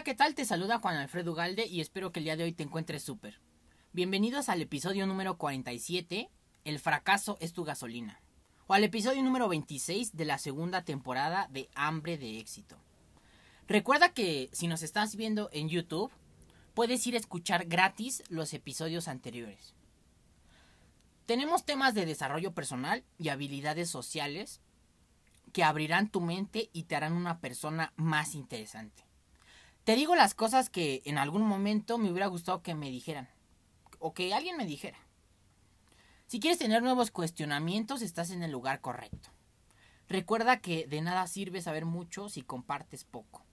Hola, ¿qué tal? Te saluda Juan Alfredo Galde y espero que el día de hoy te encuentres súper. Bienvenidos al episodio número 47, El fracaso es tu gasolina. O al episodio número 26 de la segunda temporada de Hambre de éxito. Recuerda que si nos estás viendo en YouTube, puedes ir a escuchar gratis los episodios anteriores. Tenemos temas de desarrollo personal y habilidades sociales que abrirán tu mente y te harán una persona más interesante. Te digo las cosas que en algún momento me hubiera gustado que me dijeran. O que alguien me dijera. Si quieres tener nuevos cuestionamientos, estás en el lugar correcto. Recuerda que de nada sirve saber mucho si compartes poco.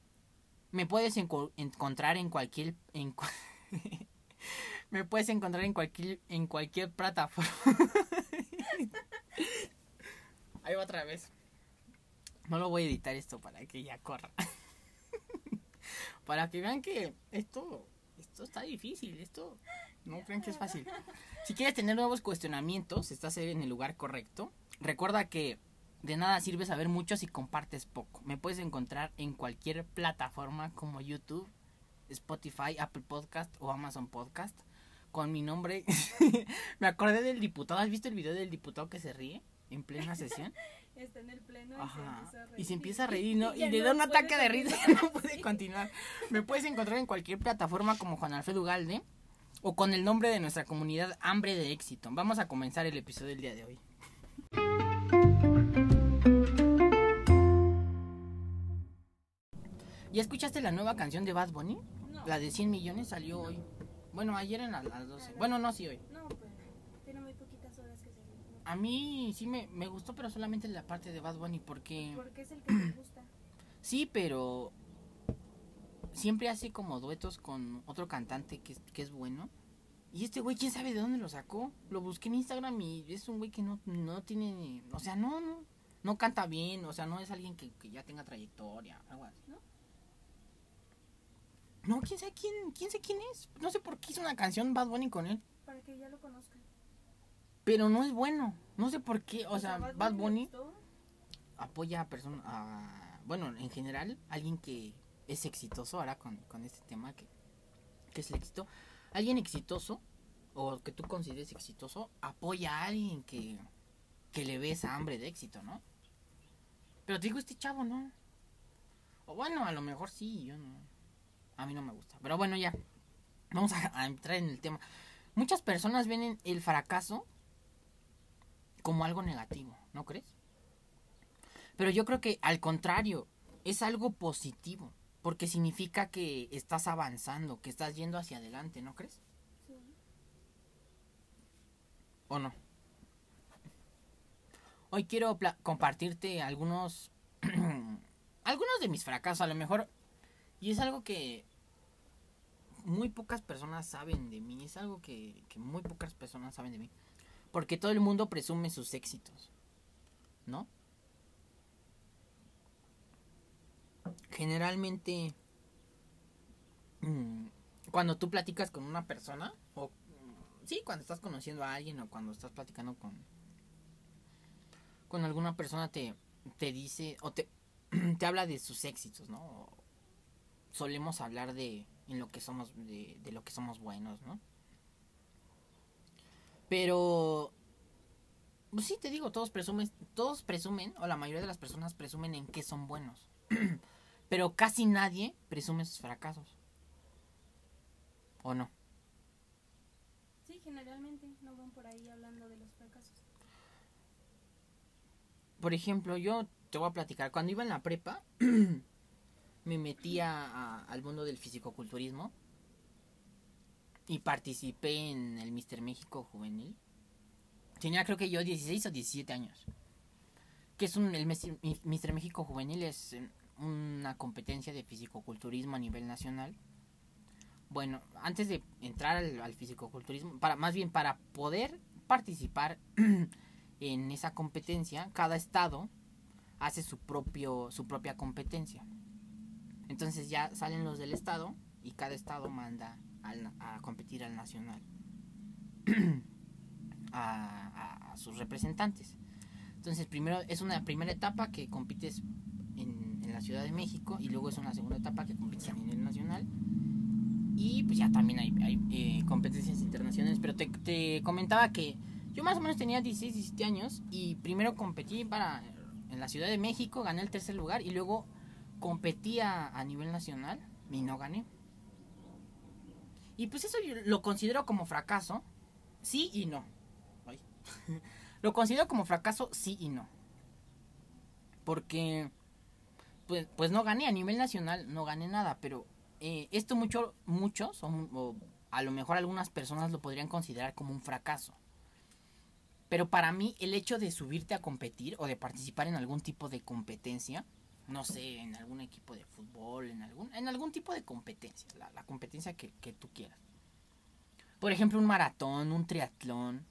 Me puedes encontrar en cualquier... Me puedes encontrar en cualquier, en cualquier plataforma. Ahí va otra vez. No lo voy a editar esto para que ya corra. para que vean que esto, esto está difícil, esto no crean que es fácil. Si quieres tener nuevos cuestionamientos, estás en el lugar correcto. Recuerda que de nada sirve saber mucho si compartes poco. Me puedes encontrar en cualquier plataforma como YouTube, Spotify, Apple Podcast o Amazon Podcast con mi nombre. me acordé del diputado. ¿Has visto el video del diputado que se ríe en plena sesión? Está en el pleno y, se empieza a reír. ¿no? y, le da un ataque de risa y no puede continuar. Me puedes encontrar en cualquier plataforma como Juan Alfredo Galde o con el nombre de nuestra comunidad Hambre de Éxito. Vamos a comenzar el episodio del día de hoy. ¿Ya escuchaste la nueva canción de Bad Bunny? La de 100 millones salió hoy. Bueno, ayer en las, 12. Bueno, no, sí hoy. No, pues tiene muy poquitas horas que salió. A mí sí me, me gustó, pero solamente la parte de Bad Bunny porque... Porque es el que me gusta. Sí, pero siempre hace como duetos con otro cantante que, que es bueno. Y este güey, quién sabe de dónde lo sacó. Lo busqué en Instagram y es un güey que no, no tiene. O sea, no, no. No canta bien. O sea, no es alguien que, que ya tenga trayectoria. Algo así, ¿no? No, quién sabe quién, quién sé quién es. No sé por qué hizo una canción Bad Bunny con él. Para que ya lo conozcan. Pero no es bueno. No sé por qué. O, sea, Bad Bunny, apoya a personas. bueno, en general, alguien que es exitoso ahora con, con este tema que, que es el éxito. Alguien exitoso o que tú consideres exitoso apoya a alguien que, que le ve esa hambre de éxito, ¿no? Pero te digo, este chavo no. O bueno, a lo mejor sí, yo no. A mí no me gusta. Pero bueno, ya. Vamos a, entrar en el tema. Muchas personas ven el fracaso como algo negativo, ¿no crees? Pero yo creo que al contrario, es algo positivo. Porque significa que estás avanzando, que estás yendo hacia adelante, ¿no crees? Sí. ¿O no? Hoy quiero compartirte algunos algunos de mis fracasos, a lo mejor y es algo que muy pocas personas saben de mí. Es algo que, muy pocas personas saben de mí. Porque todo el mundo presume sus éxitos. ¿No? Generalmente, mm, cuando tú platicas con una persona, o sí, cuando estás conociendo a alguien o cuando estás platicando con, con alguna persona, te, te dice o te, te habla de sus éxitos, ¿no? solemos hablar de en lo que somos de, lo que somos buenos, ¿no? Pero pues sí te digo, todos presumen, todos presumen o la mayoría de las personas presumen en que son buenos. Pero casi nadie presume sus fracasos. ¿O no? Sí, generalmente no van por ahí hablando de los fracasos. Por ejemplo, yo te voy a platicar. Cuando iba en la prepa, me metí al mundo del fisicoculturismo y participé en el Mister México juvenil. Tenía creo que yo 16 o 17 años. Que es un el Mister México juvenil es eh, una competencia de fisicoculturismo a nivel nacional. Bueno, antes de entrar al, al fisicoculturismo, para más bien para poder participar en esa competencia, cada estado hace su propio su propia competencia. Entonces ya salen los del estado y cada estado manda a competir al nacional a, sus representantes. Entonces primero es una primera etapa que compites en, la Ciudad de México y luego es una segunda etapa que compites a nivel nacional. Y pues ya también hay, hay eh, competencias internacionales, pero te, te comentaba que yo más o menos tenía 16, 17 años y primero competí para en la Ciudad de México, gané el tercer lugar y luego competí a, a nivel nacional y no gané. Y pues eso yo lo considero como fracaso, sí y no. Lo considero como fracaso, sí y no. Porque, pues, pues no gané a nivel nacional, no gané nada, pero eh, esto mucho, muchos, o, o a lo mejor algunas personas lo podrían considerar como un fracaso. Pero para mí el hecho de subirte a competir o de participar en algún tipo de competencia, no sé, en algún equipo de fútbol, en algún, en algún tipo de competencia, la, la competencia que, tú quieras. Por ejemplo, un maratón, un triatlón,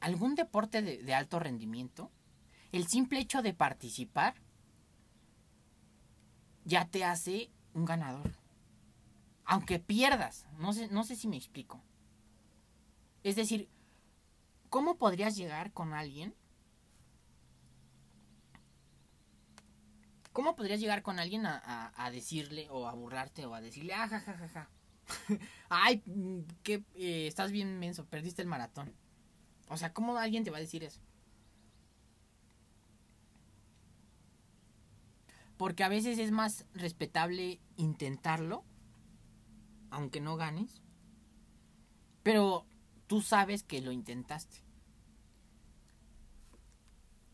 algún deporte de, de alto rendimiento, el simple hecho de participar ya te hace un ganador. Aunque pierdas, no sé, no sé si me explico. Es decir, ¿cómo podrías llegar con alguien? ¿Cómo podrías llegar con alguien a, a- decirle o a burlarte o a decirle, ah, ja, ja, ja, ja"? Ay, mm, que eh, estás bien menso, perdiste el maratón. O sea, ¿cómo alguien te va a decir eso? Porque a veces es más respetable intentarlo, aunque no ganes. Pero tú sabes que lo intentaste.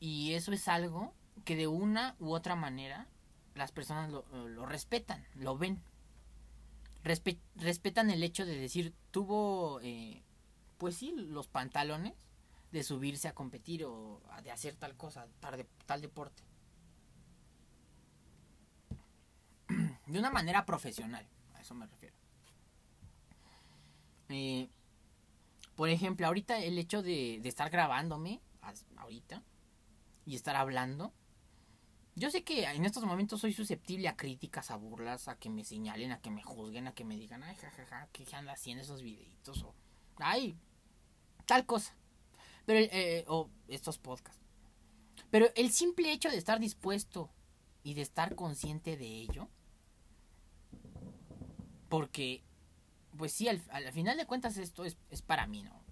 Y eso es algo que de una u otra manera las personas lo, lo respetan, lo ven. Respe- respetan el hecho de decir, tuvo, eh, pues sí, los pantalones de subirse a competir o de hacer tal cosa, tal, de- tal deporte. De una manera profesional, a eso me refiero. Eh, por ejemplo, ahorita el hecho de, estar grabándome, ahorita, y estar hablando, yo sé que en estos momentos soy susceptible a críticas, a burlas, a que me señalen, a que me juzguen, a que me digan, ay, jajaja, ¿qué anda haciendo esos videitos? O, ay, tal cosa. Pero, eh, o estos podcasts. Pero el simple hecho de estar dispuesto y de estar consciente de ello, porque, pues sí, al, al final de cuentas esto es, es para mí, ¿no?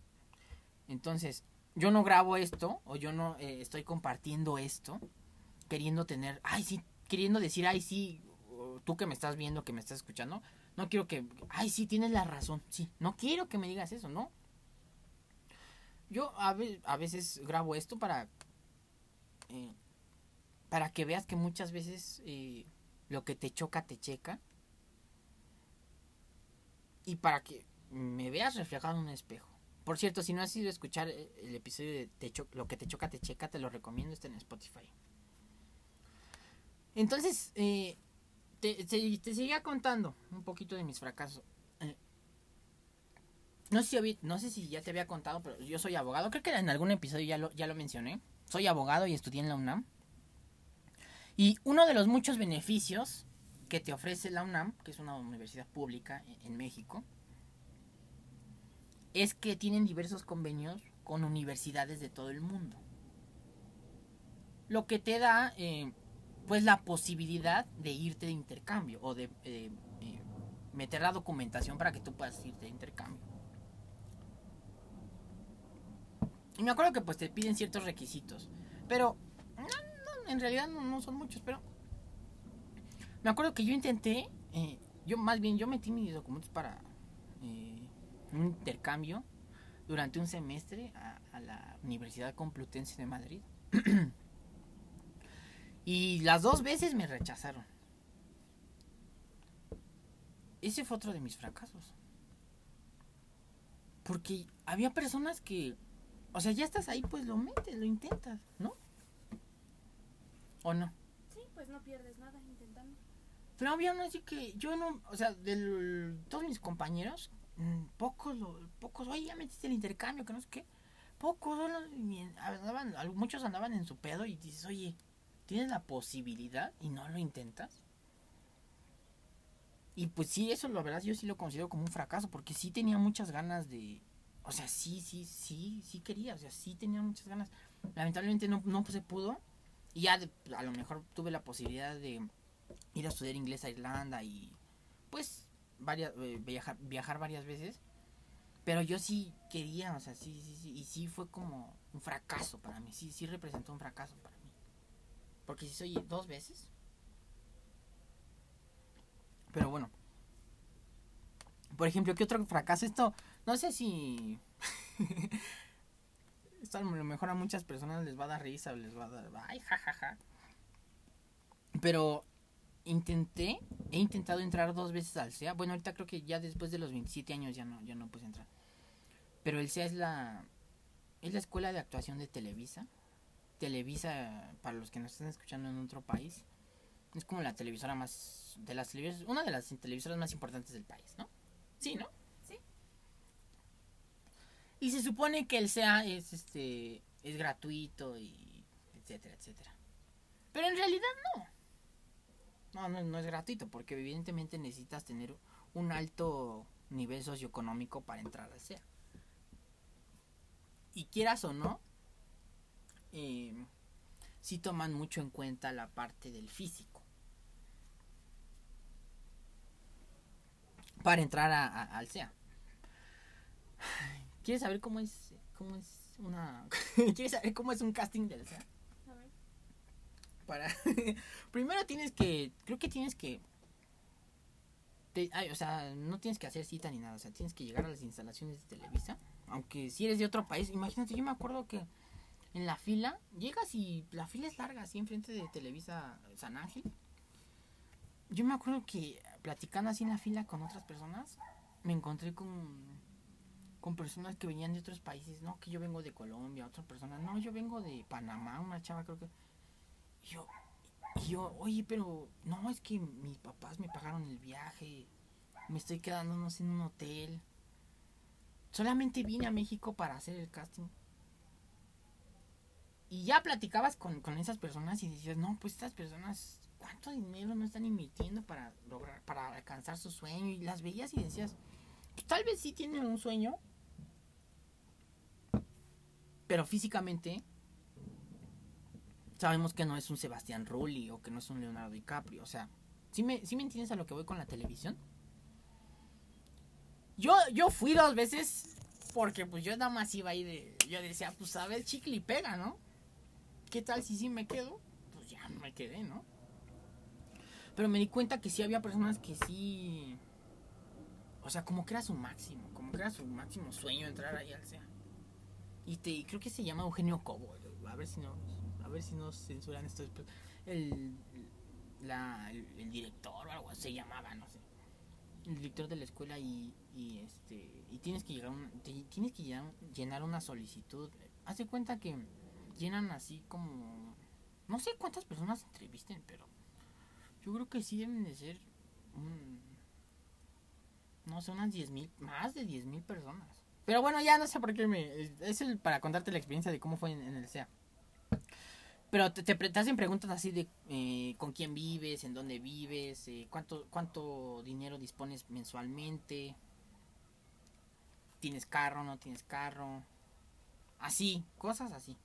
Entonces, yo no grabo esto, o yo no eh, estoy compartiendo esto, queriendo tener, ay, sí, queriendo decir, ay, sí, o tú que me estás viendo, que me estás escuchando, no quiero que, ay, sí, tienes la razón, sí, no quiero que me digas eso, ¿no? Yo a, ve- a veces grabo esto para, eh, para que veas que muchas veces eh, lo que te choca, te checa, y para que me veas reflejado en un espejo. Por cierto, si no has ido a escuchar eh, el episodio de te Lo que te choca, te checa, te lo recomiendo, está en Spotify. Entonces, eh, te, seguía contando un poquito de mis fracasos. Eh, no, sé si ya te había contado, pero yo soy abogado. Creo que en algún episodio ya lo, mencioné. Soy abogado y estudié en la UNAM. Y uno de los muchos beneficios que te ofrece la UNAM, que es una universidad pública en- en México, es que tienen diversos convenios con universidades de todo el mundo. Lo que te da, eh, pues, la posibilidad de irte de intercambio o de eh, eh, meter la documentación para que tú puedas irte de intercambio. Y me acuerdo que, pues, te piden ciertos requisitos. Pero, en realidad no, son muchos, pero... Me acuerdo que yo intenté, eh, yo más bien, yo metí mis documentos para un intercambio durante un semestre a la Universidad Complutense de Madrid. y las dos veces me rechazaron. Ese fue otro de mis fracasos. Porque había personas que, o sea, ya estás ahí, pues lo metes, lo intentas, ¿no? ¿O no? Sí, pues no pierdes nada intentando. Pero había uno así que yo no, o sea, de todos mis compañeros, mm, pocos, pocos, oye, ya metiste el intercambio, que no sé qué. Pocos, andaban, muchos andaban en su pedo y dices, oye, tienes la posibilidad y no lo intentas. Y pues sí, eso la verdad yo sí lo considero como un fracaso, porque sí tenía muchas ganas de, o sea, sí, sí, sí, sí quería, o sea, sí tenía muchas ganas. Lamentablemente no, no se pudo Y ya a lo mejor tuve la posibilidad de ir a estudiar inglés a Irlanda y pues varias, eh, viajar, viajar varias veces. Pero yo sí quería, o sea, sí, sí, sí. Y sí fue como un fracaso para mí. Sí, sí representó un fracaso para mí. Porque si soy dos veces. Pero bueno. Por ejemplo, ¿qué otro fracaso? Esto, no sé si... Esto a lo mejor a muchas personas les va a dar risa o les va a dar... Ay, jajaja. Pero intenté, he intentado entrar dos veces al SEA. Bueno, ahorita creo que ya después de los 27 años ya no, ya no puedes entrar. Pero el SEA es la, es la escuela de actuación de Televisa. Televisa, para los que nos están escuchando en otro país, es como la televisora más, de las televisoras, una de las televisoras más importantes del país, ¿no? Sí, ¿no? Sí. Y se supone que el SEA es, este, es gratuito y etcétera, etcétera. Pero en realidad no. No, no, no es gratuito porque evidentemente necesitas tener un alto nivel socioeconómico para entrar al SEA. Y quieras o no, eh, sí toman mucho en cuenta la parte del físico. Para entrar a- a- al SEA. ¿Quieres saber cómo es, cómo es una... ¿Quieres saber cómo es un casting del SEA? A ver. para primero tienes que creo que tienes que te- ay, o sea no tienes que hacer cita ni nada o sea tienes que llegar a las instalaciones de Televisa aunque si eres de otro país imagínate yo me acuerdo que en la fila llegas y la fila es larga así enfrente de Televisa San Ángel yo me acuerdo que platicando así en la fila con otras personas me encontré con con personas que venían de otros países no que yo vengo de Colombia otra persona no yo vengo de Panamá una chava creo que y yo, yo, oye, pero no, es que mis papás me pagaron el viaje, me estoy quedando, no sé, en un hotel. Solamente vine a México para hacer el casting. Y ya platicabas con, con esas personas y decías, no, pues estas personas, ¿cuánto dinero no están invirtiendo para lograr, para alcanzar su sueño? Y las veías y decías, pues tal vez sí tienen un sueño, pero físicamente sabemos que no es un Sebastián Rulli o que no es un Leonardo DiCaprio. O sea, ¿sí me, sí me entiendes a lo que voy con la televisión? Yo, yo fui dos veces porque pues yo nada más iba ahí de... Yo decía, pues a ver, chicle y pega, ¿no? ¿Qué tal si sí me quedo? Pues ya me quedé, ¿no? Pero me di cuenta que sí había personas que sí... O sea, como que era su máximo, como que era su máximo sueño entrar ahí al SEA. Y te, creo que se llama Eugenio Cobo. A ver si no, a ver si nos censuran esto después. El, la, el, director o algo se llamaba, no sé. El director de la escuela y, y este y tienes que llegar un- tienes que llenar, una solicitud. Haz de cuenta que llenan así como no sé cuántas personas entrevisten, pero yo creo que sí deben de ser un, no sé, unas 10 mil, más de 10 mil personas. Pero bueno, ya no sé por qué me... Es el para contarte la experiencia de cómo fue en, el SEA. Pero te, te, te hacen preguntas así de eh, con quién vives, en dónde vives, eh, cuánto, cuánto dinero dispones mensualmente, tienes carro, no tienes carro, así, cosas así.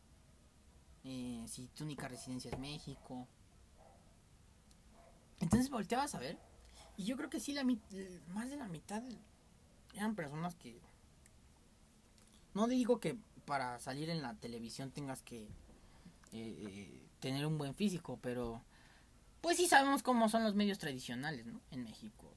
Eh, si tu única residencia es México. Entonces volteabas a ver y yo creo que sí, la más de la mitad eran personas que... No digo que para salir en la televisión tengas que eh, eh, tener un buen físico, pero pues sí sabemos cómo son los medios tradicionales, ¿no? En México.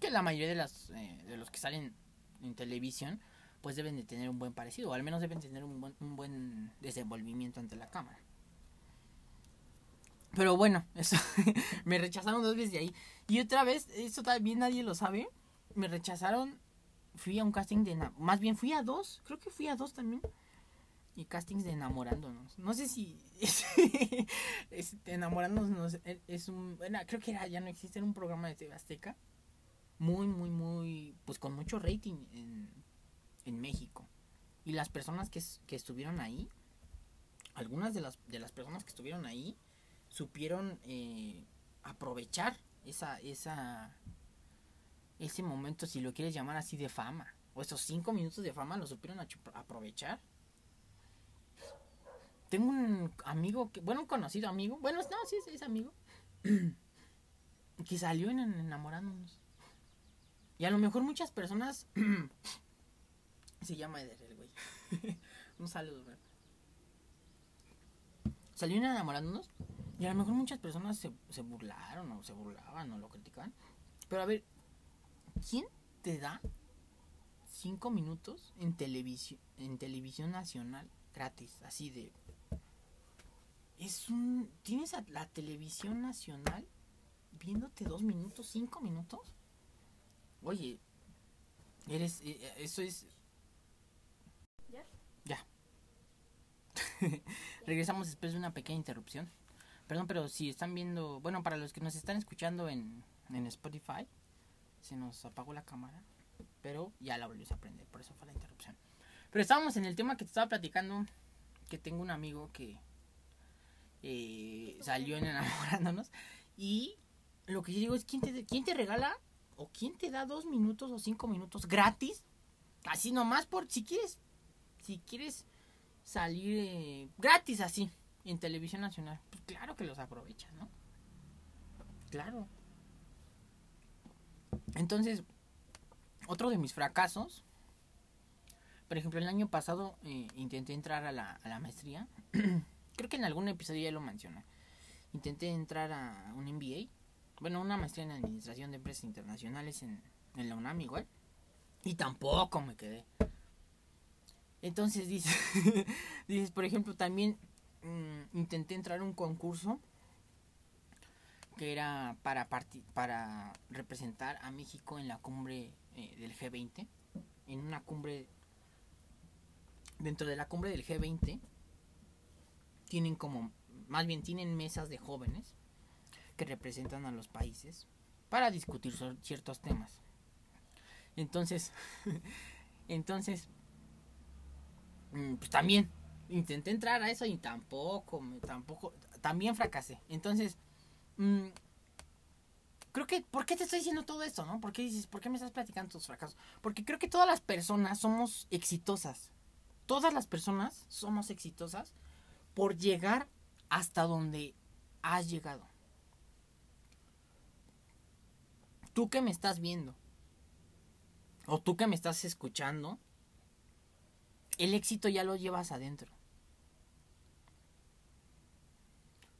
Que la mayoría de, las, eh, de los que salen en televisión pues deben de tener un buen parecido, o al menos deben tener un buen, un buen desenvolvimiento ante la cámara. Pero bueno, eso me rechazaron dos veces de ahí. Y otra vez, eso también nadie lo sabe, me rechazaron, fui a un casting de... Más bien fui a dos, creo que fui a dos también. Y castings de enamorándonos. No sé si... este, enamorándonos es- un... Bueno, creo que era, ya no existe, era un programa de TV Azteca. Muy, muy, muy... Pues con mucho rating en México. Y las personas que, que estuvieron ahí, algunas de las, de las personas que estuvieron ahí, supieron eh, aprovechar esa, esa, ese momento, si lo quieres llamar así, de fama. O esos cinco minutos de fama lo supieron aprovechar. tengo un amigo, que, bueno, un conocido amigo, bueno, no, sí, sí, es amigo, que salió en enamorándonos. Y a lo mejor muchas personas... se llama Eder, el güey. un saludo, güey. Salió en enamorándonos. Y a lo mejor muchas personas se, se burlaron o se burlaban o lo criticaban. Pero a ver, ¿quién te da cinco minutos en televisión, en televisión nacional gratis? Así de... Es un... ¿Tienes la televisión nacional viéndote dos minutos, cinco minutos? Oye, eres... eh, Eso es... ¿Ya? Regresamos después de una pequeña interrupción. Perdón, pero si están viendo, bueno, para los que nos están escuchando en, en Spotify, se nos apagó la cámara, pero ya la volvimos a prender, por eso fue la interrupción. Pero estábamos en el tema que te estaba platicando, que tengo un amigo que eh, salió en enamorándonos, y lo que yo digo es, ¿quién te, ¿quién te regala o quién te da dos minutos o cinco minutos gratis? Así nomás por, si quieres, si quieres salir eh, gratis así en televisión nacional, pues claro que los aprovechas, ¿no? Claro. Entonces, otro de mis fracasos, por ejemplo, el año pasado eh, intenté entrar a la, maestría, creo que en algún episodio ya lo mencioné, intenté entrar a un MBA, bueno, una maestría en Administración de Empresas Internacionales en, en la UNAM igual, y tampoco me quedé. Entonces dices, dices, por ejemplo, también mm, intenté entrar a un concurso que era para para representar a México en la cumbre eh, del G20, en una cumbre dentro de la cumbre del G20 tienen como más bien tienen mesas de jóvenes que representan a los países para discutir ciertos temas. Entonces, entonces pues también intenté entrar a eso y tampoco, tampoco, también fracasé. Entonces, mm, creo que, ¿por qué te estoy diciendo todo esto, no? ¿Por qué dices, por qué me estás platicando tus fracasos? Porque creo que todas las personas somos exitosas. Todas las personas somos exitosas por llegar hasta donde has llegado. Tú que me estás viendo, o tú que me estás escuchando, el éxito ya lo llevas adentro.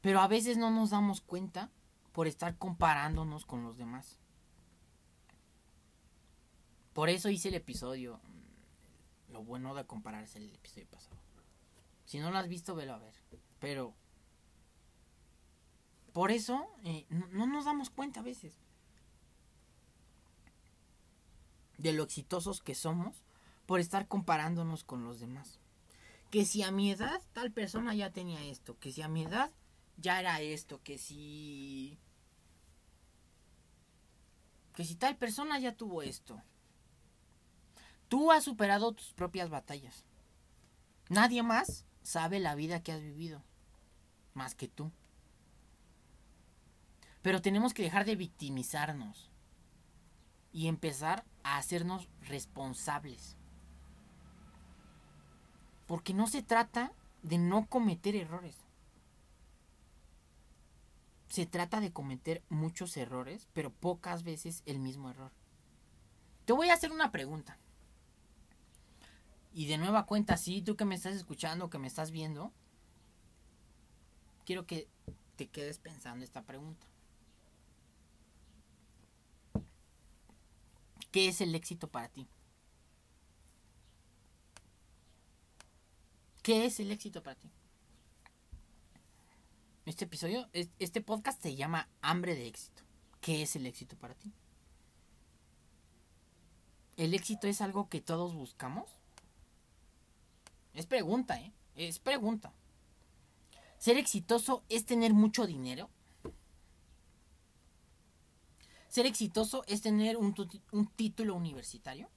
Pero a veces no nos damos cuenta por estar comparándonos con los demás. Por eso hice el episodio. mm, Lo bueno de compararse el episodio pasado. Si no lo has visto, velo a ver. Pero... Por eso eh, no, no nos damos cuenta a veces. De lo exitosos que somos por estar comparándonos con los demás. Que si a mi edad tal persona ya tenía esto, que si a mi edad ya era esto, que si... Que si tal persona ya tuvo esto. Tú has superado tus propias batallas. Nadie más sabe la vida que has vivido. Más que tú. Pero tenemos que dejar de victimizarnos. Y empezar a hacernos responsables. Porque no se trata de no cometer errores. Se trata de cometer muchos errores, pero pocas veces el mismo error. Te voy a hacer una pregunta. Y de nueva cuenta, sí, tú que me estás escuchando, que me estás viendo, quiero que te quedes pensando esta pregunta. ¿Qué es el éxito para ti? ¿Qué es el éxito para ti? Este episodio, es- este podcast se llama Hambre de éxito. ¿Qué es el éxito para ti? ¿El éxito es algo que todos buscamos? Es pregunta, ¿eh? Es pregunta. ¿Ser exitoso es tener mucho dinero? ¿Ser exitoso es tener un, un título universitario?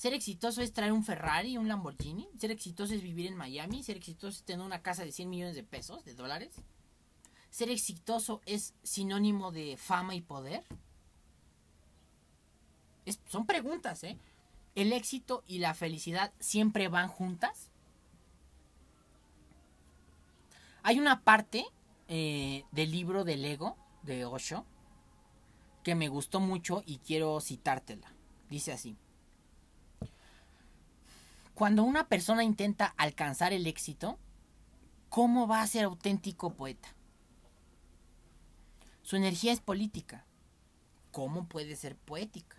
¿Ser exitoso es traer un Ferrari, un Lamborghini? ¿Ser exitoso es vivir en Miami? ¿Ser exitoso es tener una casa de 100 millones de pesos, de dólares? ¿Ser exitoso es sinónimo de fama y poder? Son preguntas, ¿eh? ¿El éxito y la felicidad siempre van juntas? Hay una parte eh, del libro del ego de Osho que me gustó mucho y quiero citártela. Dice así. Cuando una persona intenta alcanzar el éxito, ¿cómo va a ser auténtico poeta? Su energía es política. ¿Cómo puede ser poética?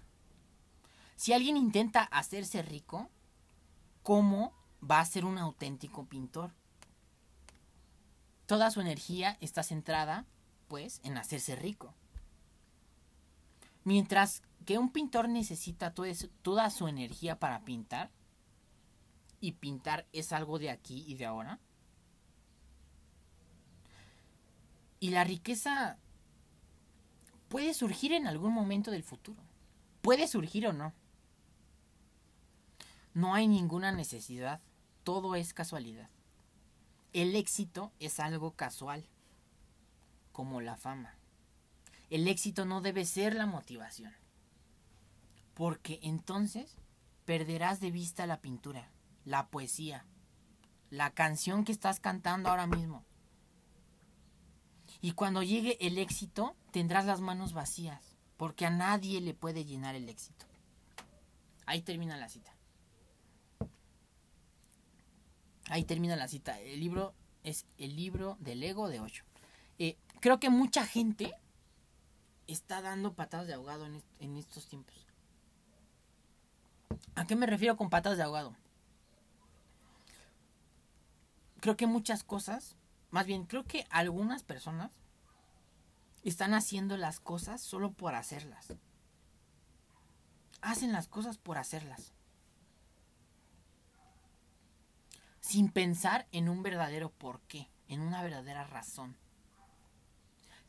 Si alguien intenta hacerse rico, ¿cómo va a ser un auténtico pintor? Toda su energía está centrada, pues, en hacerse rico. Mientras que un pintor necesita toda su energía para pintar, y pintar es algo de aquí y de ahora, y la riqueza puede surgir en algún momento del futuro. Puede surgir o no. No hay ninguna necesidad. Todo es casualidad. El éxito es algo casual, como la fama el éxito no debe ser la motivación. Porque entonces perderás de vista la pintura, la poesía, la canción que estás cantando ahora mismo. Y cuando llegue el éxito, tendrás las manos vacías, porque a nadie le puede llenar el éxito. Ahí termina la cita. Ahí termina la cita. El libro es el libro del ego de Ocho. Eh, creo que mucha gente está dando patadas de ahogado en, estos tiempos. ¿A qué me refiero con patadas de ahogado? Creo que muchas cosas, más bien creo que algunas personas están haciendo las cosas solo por hacerlas. Hacen las cosas por hacerlas. Sin pensar en un verdadero porqué, en una verdadera razón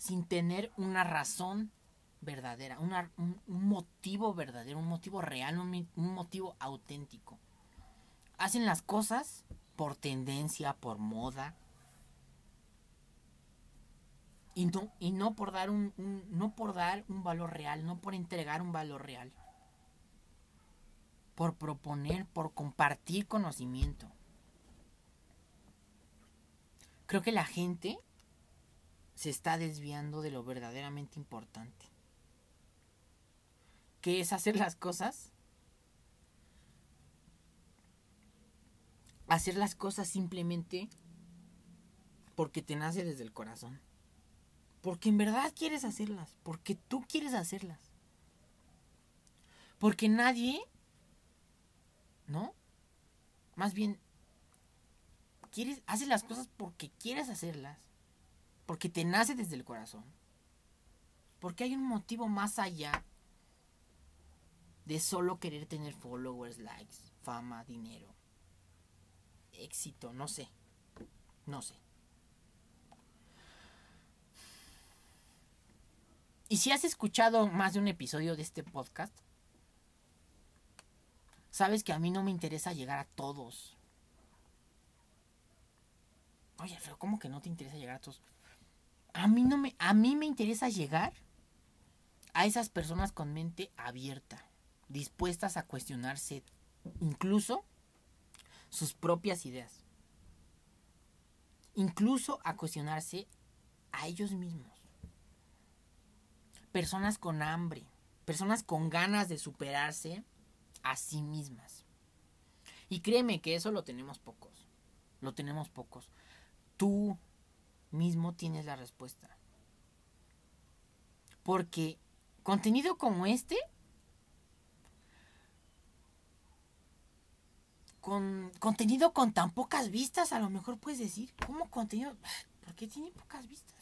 sin tener una razón verdadera, un, motivo verdadero, un motivo real, un, motivo auténtico. Hacen las cosas por tendencia, por moda. Y no, y no por dar un, no por dar un valor real, no por entregar un valor real. Por proponer, por compartir conocimiento. Creo que la gente se está desviando de lo verdaderamente importante. ¿Qué es hacer las cosas? Hacer las cosas simplemente porque te nace desde el corazón. Porque en verdad quieres hacerlas. Porque tú quieres hacerlas. Porque nadie, ¿no? Más bien, quieres, haces las cosas porque quieres hacerlas porque te nace desde el corazón. Porque hay un motivo más allá de solo querer tener followers, likes, fama, dinero, éxito, no sé. No sé. Y si has escuchado más de un episodio de este podcast, sabes que a mí no me interesa llegar a todos. Oye, pero ¿cómo que no te interesa llegar a todos? a mí no me, a mí me interesa llegar a esas personas con mente abierta, dispuestas a cuestionarse incluso sus propias ideas, incluso a cuestionarse a ellos mismos. Personas con hambre, personas con ganas de superarse a sí mismas. Y créeme que eso lo tenemos pocos, lo tenemos pocos. Tú, mismo tienes la respuesta. Porque contenido como este, con contenido con tan pocas vistas, a lo mejor puedes decir, ¿cómo contenido? ¿Por qué tiene pocas vistas?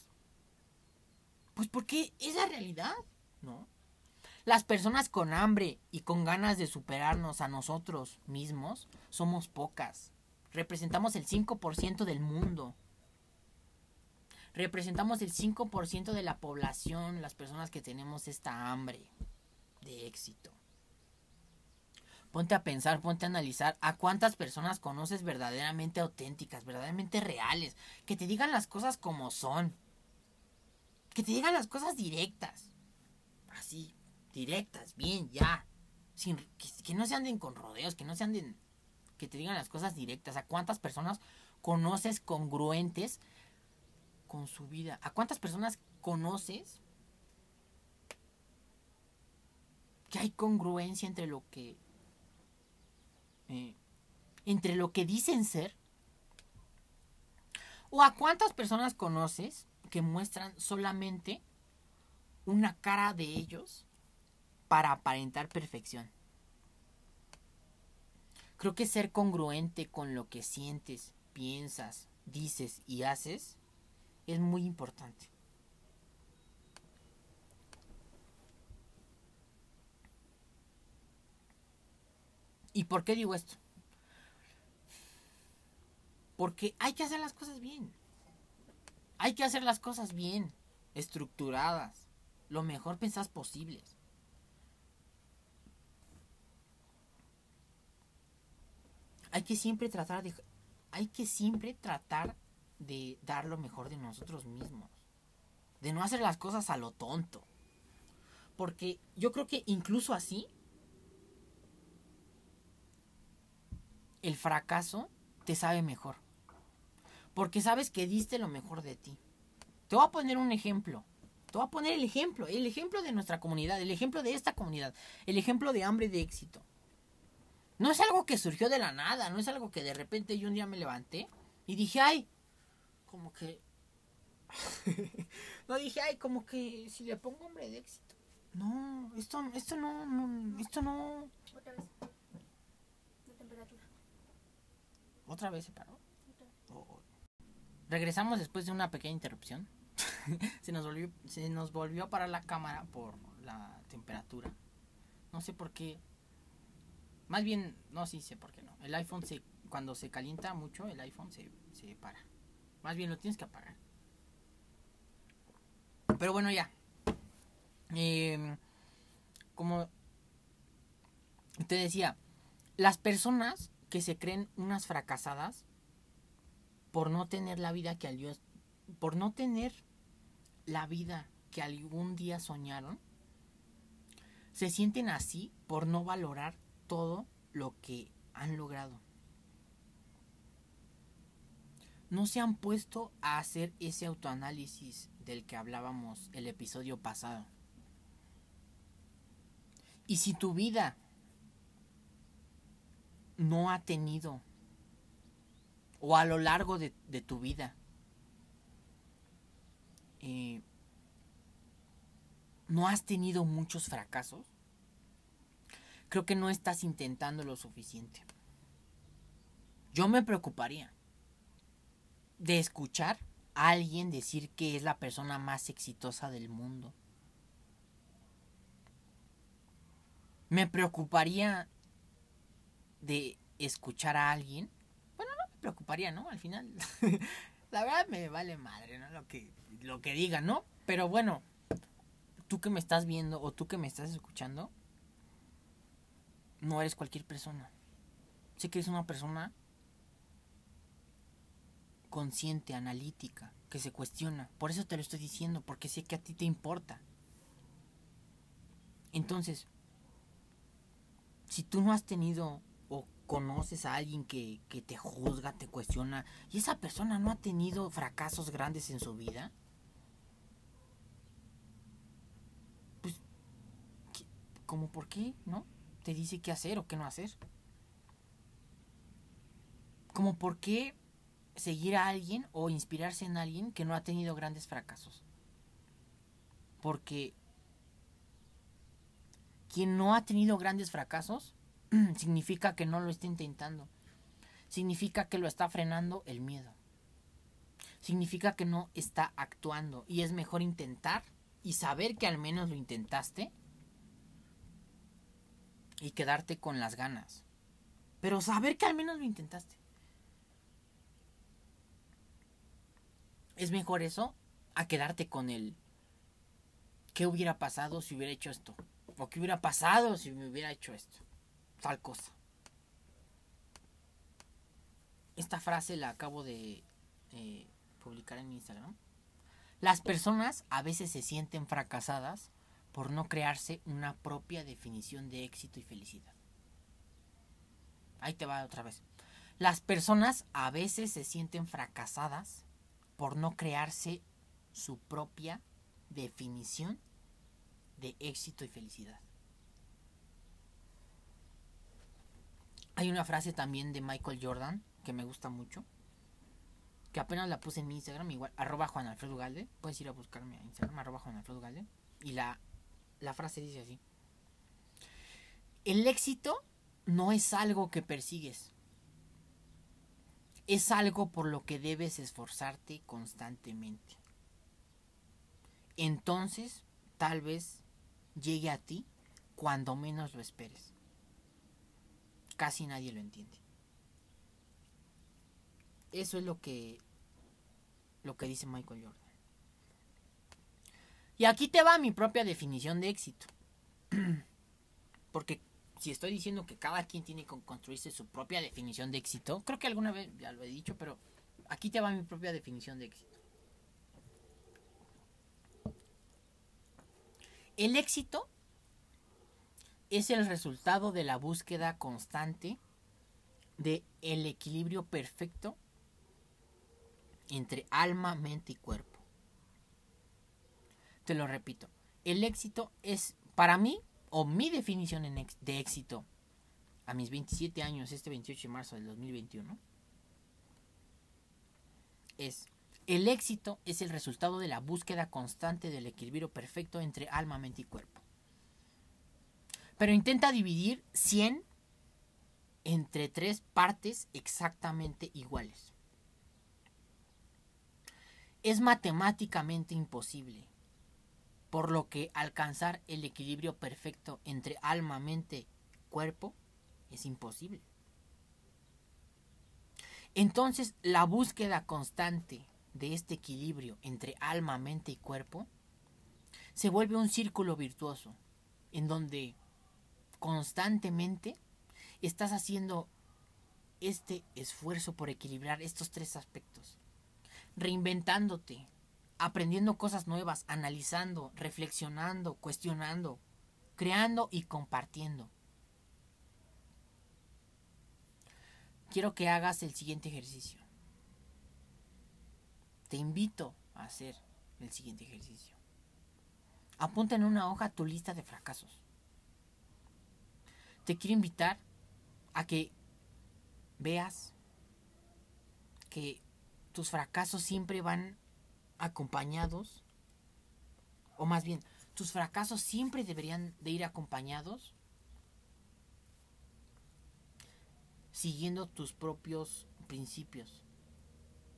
Pues porque es la realidad, ¿no? Las personas con hambre y con ganas de superarnos a nosotros mismos somos pocas. Representamos el 5% del mundo representamos el 5% de la población, las personas que tenemos esta hambre de éxito. Ponte a pensar, ponte a analizar a cuántas personas conoces verdaderamente auténticas, verdaderamente reales, que te digan las cosas como son, que te digan las cosas directas, así, directas, bien, ya, sin que, que no se anden con rodeos, que no se anden, que te digan las cosas directas, a cuántas personas conoces congruentes con su vida? ¿A cuántas personas conoces que hay congruencia entre lo que eh, entre lo que dicen ser o a cuántas personas conoces que muestran solamente una cara de ellos para aparentar perfección. Creo que ser congruente con lo que sientes, piensas, dices y haces es muy importante. ¿Y por qué digo esto? Porque hay que hacer las cosas bien. Hay que hacer las cosas bien, estructuradas, lo mejor pensadas posibles. Hay que siempre tratar de hay que siempre tratar de dar lo mejor de nosotros mismos. De no hacer las cosas a lo tonto. Porque yo creo que incluso así el fracaso te sabe mejor. Porque sabes que diste lo mejor de ti. Te voy a poner un ejemplo. Te voy a poner el ejemplo. El ejemplo de nuestra comunidad. El ejemplo de esta comunidad. El ejemplo de hambre de éxito. No es algo que surgió de la nada. No es algo que de repente yo un día me levanté y dije, ay, como que... no dije, ay, como que si le pongo hambre de éxito. No, esto, esto no, no, esto no. Otra vez. La temperatura. ¿Otra vez se paró? Regresamos después de una pequeña interrupción. se, nos volvió, se nos volvió a parar la cámara por la temperatura. No sé por qué. Más bien, no, sí sé por qué no. El iPhone se, cuando se calienta mucho, el iPhone se, se para. Más bien lo tienes que apagar. Pero bueno, ya. Eh, como te decía, las personas que se creen unas fracasadas por no tener la vida que al Dios, por no tener la vida que algún día soñaron, se sienten así por no valorar todo lo que han logrado. No se han puesto a hacer ese autoanálisis del que hablábamos el episodio pasado. Y si tu vida no ha tenido, o a lo largo de, tu vida, eh, no has tenido muchos fracasos, creo que no estás intentando lo suficiente. Yo me preocuparía de escuchar a alguien decir que es la persona más exitosa del mundo. Me preocuparía de escuchar a alguien. Bueno, no me preocuparía, ¿no? Al final, la verdad me vale madre, ¿no? Lo que, lo que diga, ¿no? Pero bueno, tú que me estás viendo o tú que me estás escuchando, no eres cualquier persona. Sé que eres una persona consciente, analítica, que se cuestiona. Por eso te lo estoy diciendo, porque sé que a ti te importa. Entonces, si tú no has tenido conoces a alguien que, que te juzga, te cuestiona, y esa persona no ha tenido fracasos grandes en su vida, pues, ¿qué- ¿cómo por qué? ¿No? Te dice qué hacer o qué no hacer. Como por qué seguir a alguien o inspirarse en alguien que no ha tenido grandes fracasos. Porque quien no ha tenido grandes fracasos significa que no lo está intentando. Significa que lo está frenando el miedo. Significa que no está actuando. Y es mejor intentar y saber que al menos lo intentaste y quedarte con las ganas. Pero saber que al menos lo intentaste. Es mejor eso a quedarte con el ¿qué hubiera pasado si hubiera hecho esto? ¿O qué hubiera pasado si me hubiera hecho esto? Tal cosa. Esta frase la acabo de eh, publicar en Instagram. Las personas a veces se sienten fracasadas por no crearse una propia definición de éxito y felicidad. Ahí te va otra vez. Las personas a veces se sienten fracasadas por no crearse su propia definición de éxito y felicidad. Hay una frase también de Michael Jordan que me gusta mucho. Que apenas la puse en mi Instagram, igual, arroba Juan Alfredo Galde. Puedes ir a buscarme a Instagram, arroba Juan Alfredo Galde. Y la, la frase dice así. El éxito no es algo que persigues. Es algo por lo que debes esforzarte constantemente. Entonces, tal vez llegue a ti cuando menos lo esperes. Casi nadie lo entiende. Eso es lo que lo que dice Michael Jordan. Y aquí te va mi propia definición de éxito. Porque si estoy diciendo que cada quien tiene que construirse su propia definición de éxito, creo que alguna vez ya lo he dicho, pero aquí te va mi propia definición de éxito. El éxito es el resultado de la búsqueda constante de el equilibrio perfecto entre alma, mente y cuerpo. Te lo repito, el éxito es para mí o mi definición de éxito a mis 27 años, este 28 de marzo del 2021, es el éxito es el resultado de la búsqueda constante del equilibrio perfecto entre alma, mente y cuerpo. Pero intenta dividir 100 entre tres partes exactamente iguales. Es matemáticamente imposible, por lo que alcanzar el equilibrio perfecto entre alma, mente, cuerpo es imposible. Entonces, la búsqueda constante de este equilibrio entre alma, mente y cuerpo se vuelve un círculo virtuoso en donde constantemente estás haciendo este esfuerzo por equilibrar estos tres aspectos, reinventándote, aprendiendo cosas nuevas, analizando, reflexionando, cuestionando, creando y compartiendo. Quiero que hagas el siguiente ejercicio. Te invito a hacer el siguiente ejercicio. Apunta en una hoja tu lista de fracasos. Te quiero invitar a que veas que tus fracasos siempre van acompañados, o más bien, tus fracasos siempre deberían de ir acompañados siguiendo tus propios principios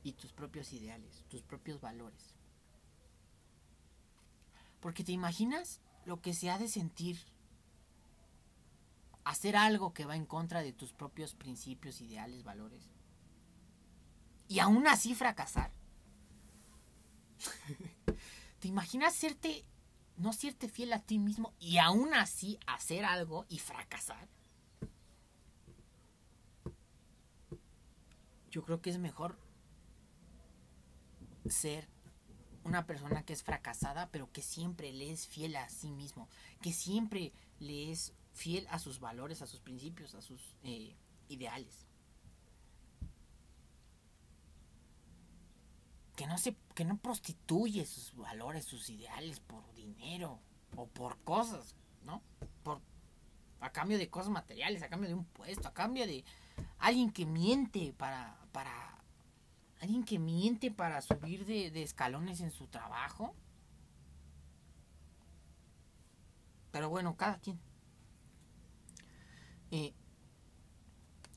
y tus propios ideales, tus propios valores. Porque te imaginas lo que se ha de sentir hacer algo que va en contra de tus propios principios, ideales, valores. Y aún así fracasar. ¿Te imaginas serte, no serte fiel a ti mismo y aún así hacer algo y fracasar? Yo creo que es mejor ser una persona que es fracasada, pero que siempre le es fiel a sí mismo, que siempre le es fiel a sus valores, a sus principios, a sus eh, ideales. Que no, se, que no prostituye sus valores, sus ideales por dinero o por cosas, ¿no? Por, a cambio de cosas materiales, a cambio de un puesto, a cambio de alguien que miente para, para alguien que miente para subir de, escalones en su trabajo. Pero bueno, cada quien. Eh,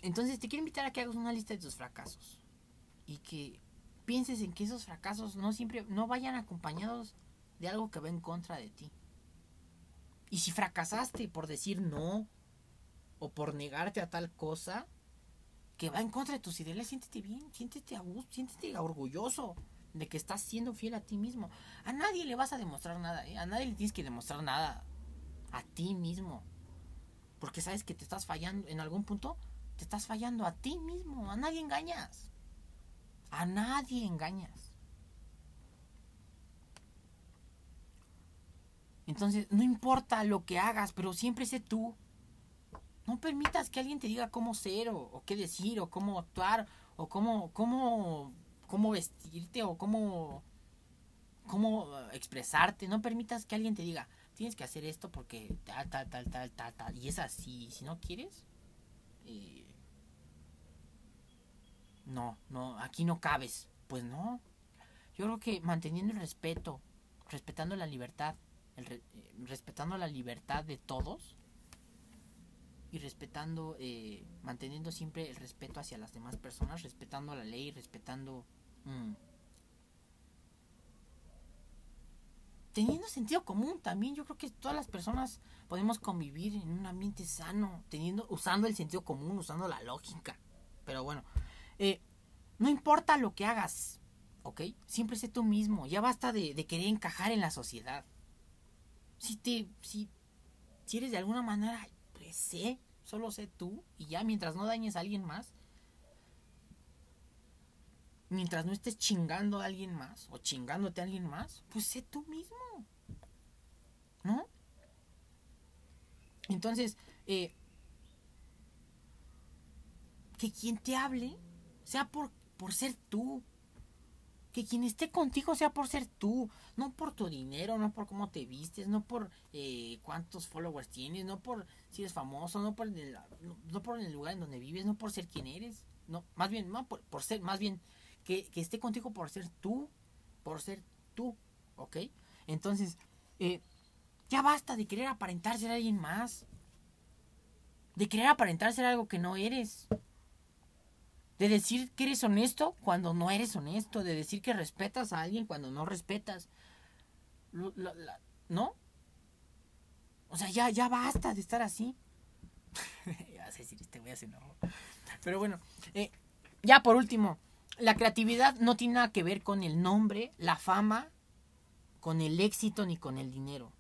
entonces te quiero invitar a que hagas una lista de tus fracasos. Y que pienses en que esos fracasos no siempre, no vayan acompañados de algo que va en contra de ti. Y si fracasaste por decir no, o por negarte a tal cosa, que va en contra de tus ideales, siéntete bien, siéntete a gusto, siéntete orgulloso de que estás siendo fiel a ti mismo. A nadie le vas a demostrar nada, ¿eh? a nadie le tienes que demostrar nada a ti mismo. Porque sabes que te estás fallando en algún punto, te estás fallando a ti mismo, a nadie engañas. A nadie engañas. Entonces, no importa lo que hagas, pero siempre sé tú. No permitas que alguien te diga cómo ser o, qué decir o cómo actuar o cómo, cómo cómo vestirte o cómo, cómo expresarte. No permitas que alguien te diga, tienes que hacer esto porque tal, tal, tal, tal, tal, tal. Y es así. Si no quieres, eh, no, no, aquí no cabes. Pues no. Yo creo que manteniendo el respeto, respetando la libertad, el re- eh, respetando la libertad de todos y respetando, eh, manteniendo siempre el respeto hacia las demás personas, respetando la ley, respetando... mm, teniendo sentido común también, yo creo que todas las personas podemos convivir en un ambiente sano, teniendo, usando el sentido común, usando la lógica. Pero bueno, eh, no importa lo que hagas, ¿ok? Siempre sé tú mismo, ya basta de, querer encajar en la sociedad. Si te, si, si eres de alguna manera, pues sé, solo sé tú, y ya mientras no dañes a alguien más, mientras no estés chingando a alguien más, o chingándote a alguien más, pues sé tú mismo, ¿no? Entonces, eh, que quien te hable sea por, por ser tú. Que quien esté contigo sea por ser tú, no por tu dinero, no por cómo te vistes, no por eh, cuántos followers tienes, no por si eres famoso, no por, el, no, por el lugar en donde vives, no por ser quien eres, no, más bien, no por ser, más bien, que, esté contigo por ser tú, por ser tú, ¿ok? Entonces, eh, ya basta de querer aparentar ser alguien más, de querer aparentar ser algo que no eres. De decir que eres honesto cuando no eres honesto. De decir que respetas a alguien cuando no respetas. ¿No? O sea, ya, ya basta de estar así. ya este voy a Pero bueno, eh, ya por último, la creatividad no tiene nada que ver con el nombre, la fama, con el éxito ni con el dinero.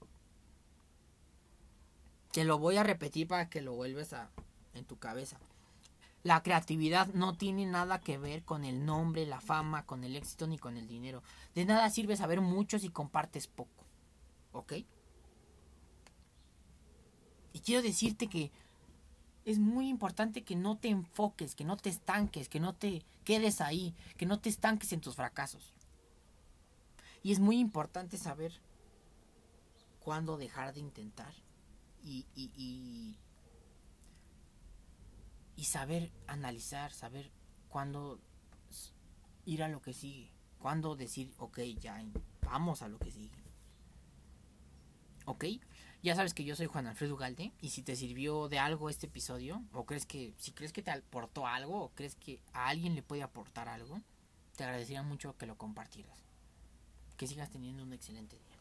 Te lo voy a repetir para que lo vuelves a en tu cabeza. La creatividad no tiene nada que ver con el nombre, la fama, con el éxito ni con el dinero. De nada sirve saber mucho si compartes poco. ¿Ok? Y quiero decirte que es muy importante que no te enfoques, que no te estanques, que no te quedes ahí, que no te estanques en tus fracasos. Y es muy importante saber cuándo dejar de intentar y, y, y, y saber analizar, saber cuándo ir a lo que sigue, cuándo decir, ok, ya, vamos a lo que sigue. ¿Ok? Ya sabes que yo soy Juan Alfredo Galde y si te sirvió de algo este episodio o crees que si crees que te aportó algo o crees que a alguien le puede aportar algo, te agradecería mucho que lo compartieras. Que sigas teniendo un excelente día.